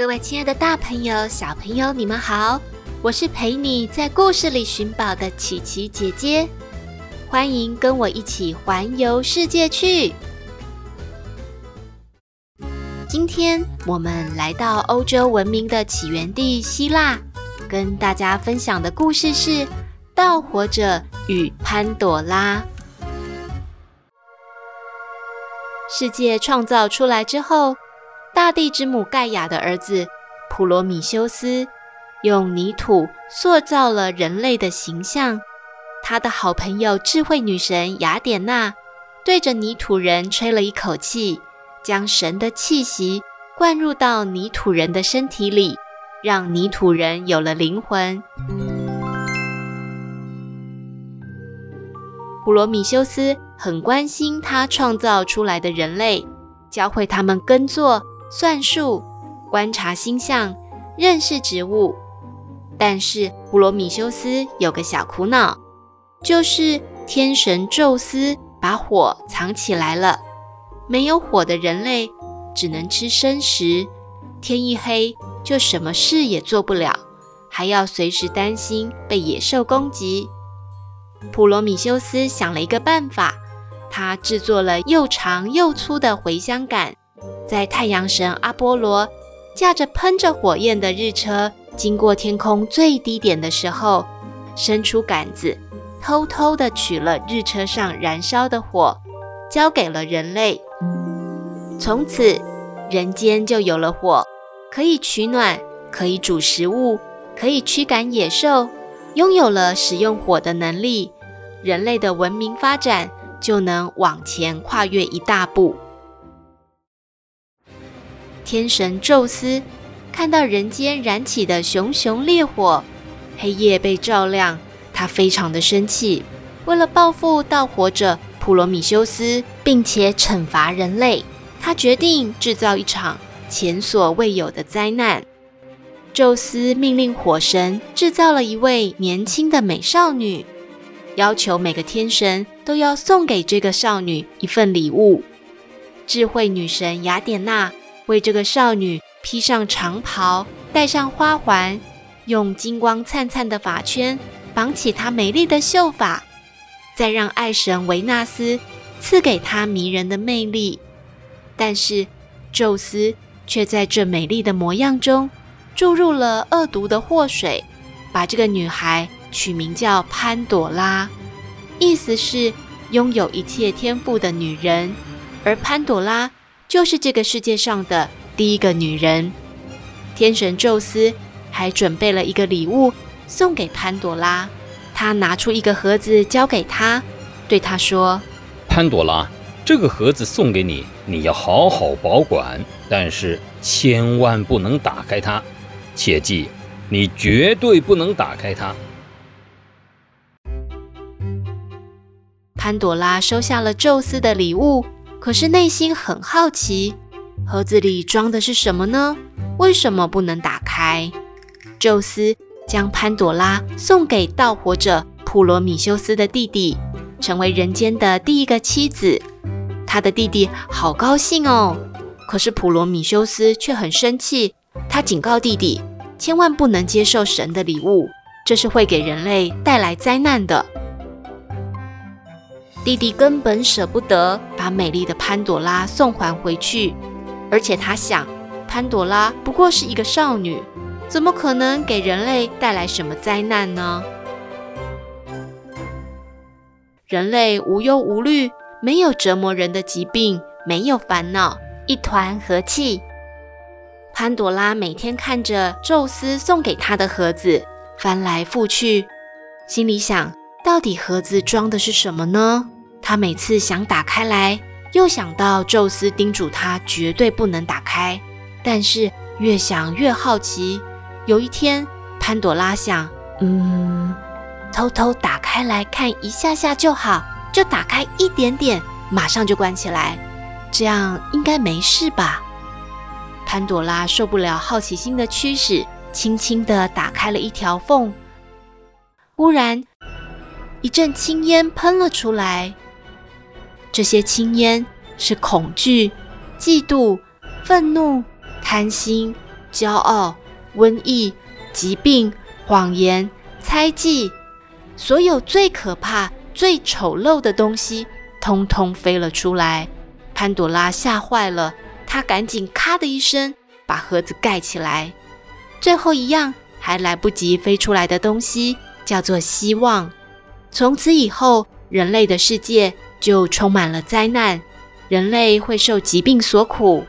各位亲爱的大朋友、小朋友，你们好！我是陪你在故事里寻宝的琪琪姐姐，欢迎跟我一起环游世界去。今天我们来到欧洲文明的起源地希腊，跟大家分享的故事是《盗火者与潘朵拉》。世界创造出来之后，大地之母盖亚的儿子普罗米修斯用泥土塑造了人类的形象。他的好朋友智慧女神雅典娜对着泥土人吹了一口气，将神的气息灌入到泥土人的身体里，让泥土人有了灵魂。普罗米修斯很关心他创造出来的人类，教会他们耕作。算术、观察星象、认识植物，但是普罗米修斯有个小苦恼，就是天神宙斯把火藏起来了。没有火的人类只能吃生食，天一黑就什么事也做不了，还要随时担心被野兽攻击。普罗米修斯想了一个办法，他制作了又长又粗的茴香杆。在太阳神阿波罗驾着喷着火焰的日车经过天空最低点的时候，伸出杆子，偷偷地取了日车上燃烧的火，交给了人类。从此，人间就有了火，可以取暖，可以煮食物，可以驱赶野兽，拥有了使用火的能力，人类的文明发展就能往前跨越一大步。天神宙斯看到人间燃起的熊熊烈火，黑夜被照亮，他非常的生气。为了报复盗火者普罗米修斯，并且惩罚人类，他决定制造一场前所未有的灾难。宙斯命令火神制造了一位年轻的美少女，要求每个天神都要送给这个少女一份礼物。智慧女神雅典娜。为这个少女披上长袍，戴上花环，用金光灿灿的发圈绑起她美丽的秀发，再让爱神维纳斯赐给她迷人的魅力。但是，宙斯却在这美丽的模样中注入了恶毒的祸水，把这个女孩取名叫潘朵拉，意思是拥有一切天赋的女人，而潘朵拉。就是这个世界上的第一个女人，天神宙斯还准备了一个礼物送给潘朵拉。他拿出一个盒子交给她，对她说：“潘朵拉，这个盒子送给你，你要好好保管，但是千万不能打开它，切记，你绝对不能打开它。”潘朵拉收下了宙斯的礼物。可是内心很好奇，盒子里装的是什么呢？为什么不能打开？宙斯将潘朵拉送给盗火者普罗米修斯的弟弟，成为人间的第一个妻子。他的弟弟好高兴哦。可是普罗米修斯却很生气，他警告弟弟，千万不能接受神的礼物，这是会给人类带来灾难的。弟弟根本舍不得把美丽的潘朵拉送还回去，而且他想，潘朵拉不过是一个少女，怎么可能给人类带来什么灾难呢？人类无忧无虑，没有折磨人的疾病，没有烦恼，一团和气。潘朵拉每天看着宙斯送给她的盒子，翻来覆去，心里想。到底盒子装的是什么呢？他每次想打开来，又想到宙斯叮嘱他绝对不能打开，但是越想越好奇，有一天，潘朵拉想，嗯，偷偷打开来看一下下就好，就打开一点点，马上就关起来，这样应该没事吧？潘朵拉受不了好奇心的驱使，轻轻地打开了一条缝。忽然，一阵青烟喷了出来。这些青烟是恐惧、嫉妒、愤怒、贪心、骄傲、瘟疫、疾病、谎言、猜忌，所有最可怕、最丑陋的东西，通通飞了出来。潘朵拉吓坏了，她赶紧咔的一声把盒子盖起来。最后一样还来不及飞出来的东西，叫做希望。从此以后，人类的世界就充满了灾难，人类会受疾病所苦，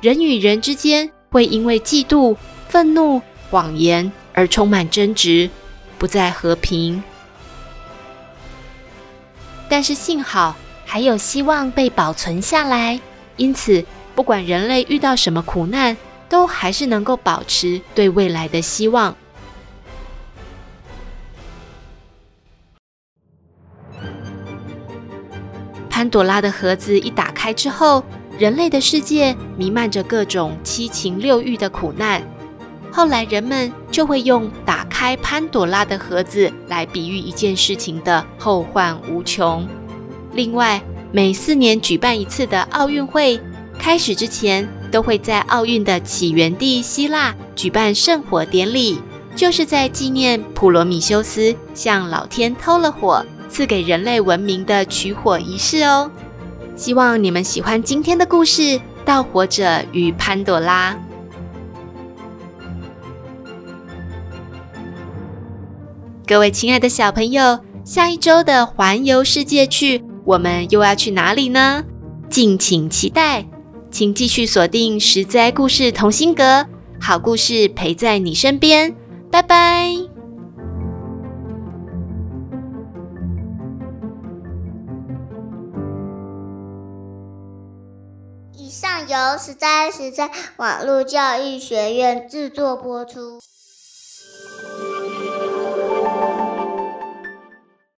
人与人之间会因为嫉妒、愤怒、谎言而充满争执，不再和平。但是幸好还有希望被保存下来，因此不管人类遇到什么苦难，都还是能够保持对未来的希望。潘朵拉的盒子一打开之后，人类的世界弥漫着各种七情六欲的苦难。后来人们就会用“打开潘朵拉的盒子”来比喻一件事情的后患无穷。另外，每四年举办一次的奥运会开始之前，都会在奥运的起源地希腊举办圣火典礼，就是在纪念普罗米修斯向老天偷了火。赐给人类文明的取火仪式哦，希望你们喜欢今天的故事《盗火者与潘朵拉》。各位亲爱的小朋友，下一周的环游世界去，我们又要去哪里呢？敬请期待，请继续锁定十灾故事同心阁，好故事陪在你身边，拜拜。上由实在实在网络教育学院制作播出。